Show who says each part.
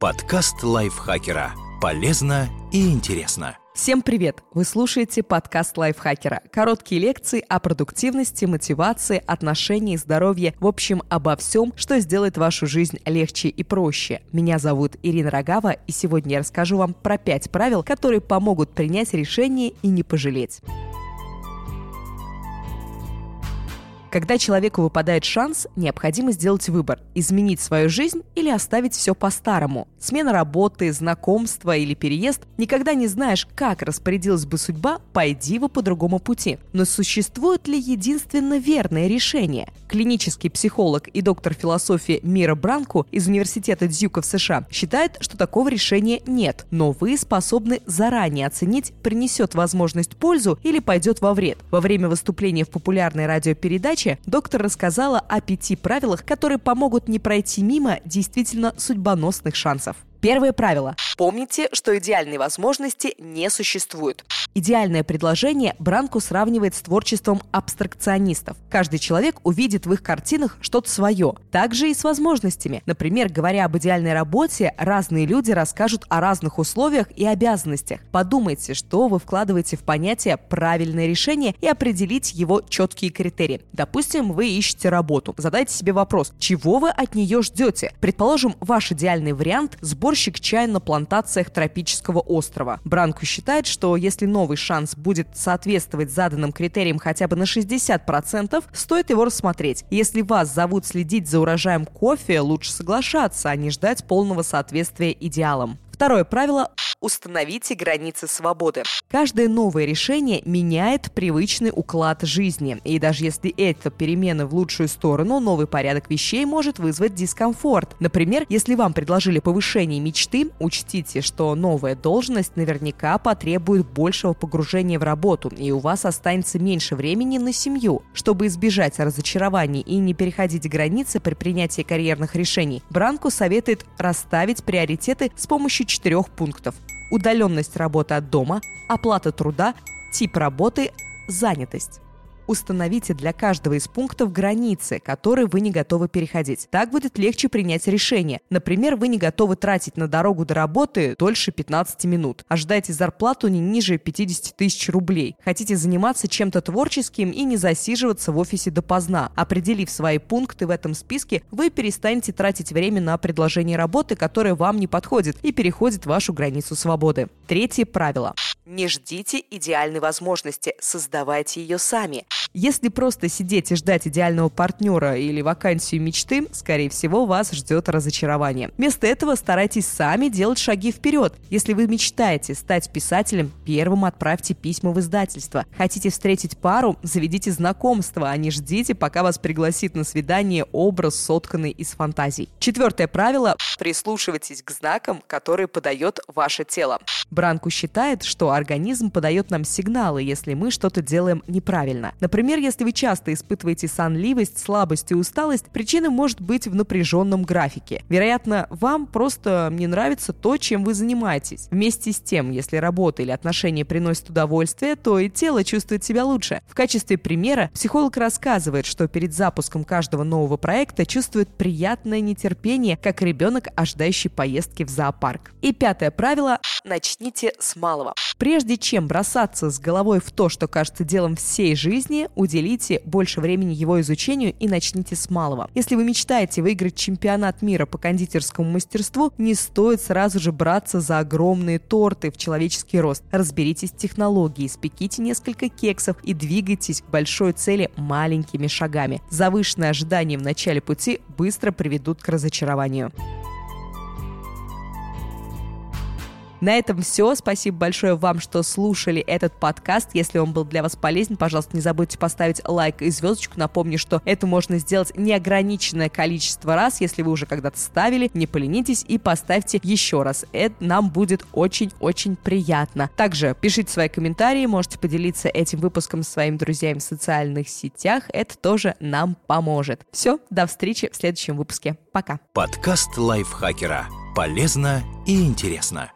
Speaker 1: Подкаст лайфхакера. Полезно и интересно.
Speaker 2: Всем привет! Вы слушаете подкаст лайфхакера. Короткие лекции о продуктивности, мотивации, отношении, здоровье, в общем, обо всем, что сделает вашу жизнь легче и проще. Меня зовут Ирина Рогава, и сегодня я расскажу вам про пять правил, которые помогут принять решение и не пожалеть. Когда человеку выпадает шанс, необходимо сделать выбор – изменить свою жизнь или оставить все по-старому. Смена работы, знакомства или переезд – никогда не знаешь, как распорядилась бы судьба, пойди вы по другому пути. Но существует ли единственно верное решение? Клинический психолог и доктор философии Мира Бранку из Университета Дьюка в США считает, что такого решения нет, но вы способны заранее оценить, принесет возможность пользу или пойдет во вред. Во время выступления в популярной радиопередаче передаче доктор рассказала о пяти правилах, которые помогут не пройти мимо действительно судьбоносных шансов. Первое правило. Помните, что идеальной возможности не существует. Идеальное предложение Бранку сравнивает с творчеством абстракционистов. Каждый человек увидит в их картинах что-то свое. Также и с возможностями. Например, говоря об идеальной работе, разные люди расскажут о разных условиях и обязанностях. Подумайте, что вы вкладываете в понятие «правильное решение» и определить его четкие критерии. Допустим, вы ищете работу. Задайте себе вопрос, чего вы от нее ждете? Предположим, ваш идеальный вариант – сбор сборщик чая на плантациях тропического острова. Бранку считает, что если новый шанс будет соответствовать заданным критериям хотя бы на 60%, стоит его рассмотреть. Если вас зовут следить за урожаем кофе, лучше соглашаться, а не ждать полного соответствия идеалам. Второе правило Установите границы свободы. Каждое новое решение меняет привычный уклад жизни. И даже если это перемены в лучшую сторону, новый порядок вещей может вызвать дискомфорт. Например, если вам предложили повышение мечты, учтите, что новая должность наверняка потребует большего погружения в работу, и у вас останется меньше времени на семью. Чтобы избежать разочарований и не переходить границы при принятии карьерных решений, Бранку советует расставить приоритеты с помощью четырех пунктов удаленность работы от дома, оплата труда, тип работы, занятость. Установите для каждого из пунктов границы, которые вы не готовы переходить. Так будет легче принять решение. Например, вы не готовы тратить на дорогу до работы дольше 15 минут. Ожидаете зарплату не ниже 50 тысяч рублей. Хотите заниматься чем-то творческим и не засиживаться в офисе допоздна. Определив свои пункты в этом списке, вы перестанете тратить время на предложение работы, которое вам не подходит и переходит вашу границу свободы. Третье правило. Не ждите идеальной возможности, создавайте ее сами. Если просто сидеть и ждать идеального партнера или вакансию мечты, скорее всего, вас ждет разочарование. Вместо этого старайтесь сами делать шаги вперед. Если вы мечтаете стать писателем, первым отправьте письма в издательство. Хотите встретить пару, заведите знакомство, а не ждите, пока вас пригласит на свидание образ, сотканный из фантазий. Четвертое правило – прислушивайтесь к знакам, которые подает ваше тело. Бранку считает, что организм подает нам сигналы, если мы что-то делаем неправильно. Например, если вы часто испытываете сонливость, слабость и усталость, причина может быть в напряженном графике. Вероятно, вам просто не нравится то, чем вы занимаетесь. Вместе с тем, если работа или отношения приносят удовольствие, то и тело чувствует себя лучше. В качестве примера психолог рассказывает, что перед запуском каждого нового проекта чувствует приятное нетерпение, как ребенок, ожидающий поездки в зоопарк. И пятое правило – начните с малого. Прежде чем бросаться с головой в то, что кажется делом всей жизни, уделите больше времени его изучению и начните с малого. Если вы мечтаете выиграть чемпионат мира по кондитерскому мастерству, не стоит сразу же браться за огромные торты в человеческий рост. Разберитесь в технологии, спеките несколько кексов и двигайтесь к большой цели маленькими шагами. Завышенные ожидания в начале пути быстро приведут к разочарованию. На этом все. Спасибо большое вам, что слушали этот подкаст. Если он был для вас полезен, пожалуйста, не забудьте поставить лайк и звездочку. Напомню, что это можно сделать неограниченное количество раз. Если вы уже когда-то ставили, не поленитесь и поставьте еще раз. Это нам будет очень-очень приятно. Также пишите свои комментарии, можете поделиться этим выпуском с своими друзьями в социальных сетях. Это тоже нам поможет. Все, до встречи в следующем выпуске. Пока.
Speaker 1: Подкаст лайфхакера. Полезно и интересно.